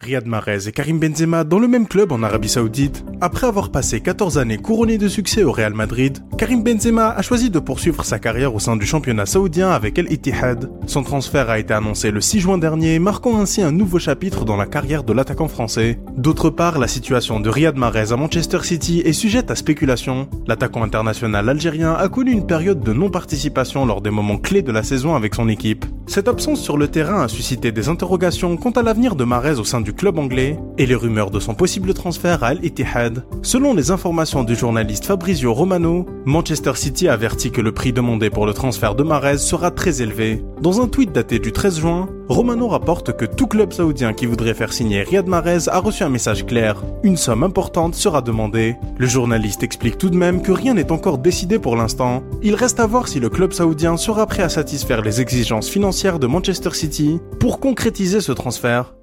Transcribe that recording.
Riyad Mahrez et Karim Benzema dans le même club en Arabie Saoudite. Après avoir passé 14 années couronnées de succès au Real Madrid, Karim Benzema a choisi de poursuivre sa carrière au sein du championnat saoudien avec El Ittihad. Son transfert a été annoncé le 6 juin dernier, marquant ainsi un nouveau chapitre dans la carrière de l'attaquant français. D'autre part, la situation de Riyad Mahrez à Manchester City est sujette à spéculation. L'attaquant international algérien a connu une période de non-participation lors des moments clés de la saison avec son équipe. Cette absence sur le terrain a suscité des interrogations quant à l'avenir de Mahrez au sein du club anglais et les rumeurs de son possible transfert à Al Ittihad. Selon les informations du journaliste Fabrizio Romano, Manchester City avertit que le prix demandé pour le transfert de Mahrez sera très élevé. Dans un tweet daté du 13 juin, Romano rapporte que tout club saoudien qui voudrait faire signer Riyad Mahrez a reçu un message clair. Une somme importante sera demandée. Le journaliste explique tout de même que rien n'est encore décidé pour l'instant. Il reste à voir si le club saoudien sera prêt à satisfaire les exigences financières de Manchester City pour concrétiser ce transfert.